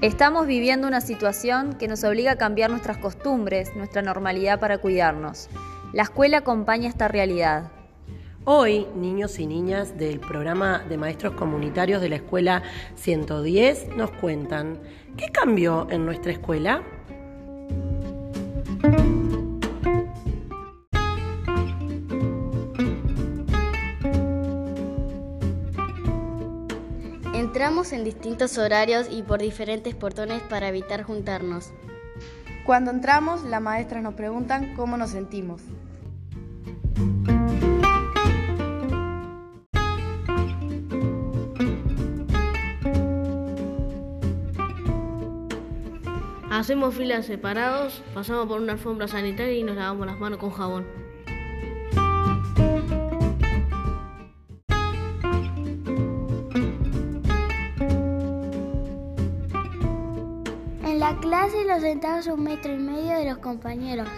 Estamos viviendo una situación que nos obliga a cambiar nuestras costumbres, nuestra normalidad para cuidarnos. La escuela acompaña esta realidad. Hoy, niños y niñas del programa de maestros comunitarios de la Escuela 110 nos cuentan, ¿qué cambió en nuestra escuela? Entramos en distintos horarios y por diferentes portones para evitar juntarnos. Cuando entramos, las maestras nos preguntan cómo nos sentimos. Hacemos filas separados, pasamos por una alfombra sanitaria y nos lavamos las manos con jabón. En la clase los sentamos a un metro y medio de los compañeros.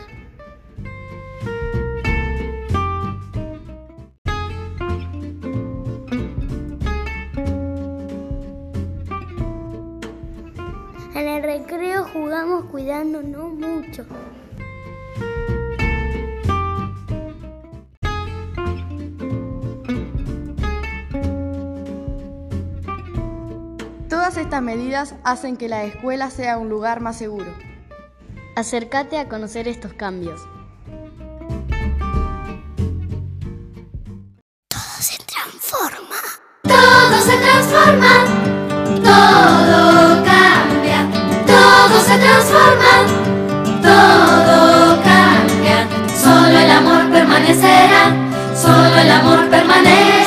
En el recreo jugamos cuidándonos mucho. Todas estas medidas hacen que la escuela sea un lugar más seguro. Acércate a conocer estos cambios. Todo se transforma. Todo se transforma, todo cambia, todo se transforma, todo cambia. Solo el amor permanecerá, solo el amor permanecerá.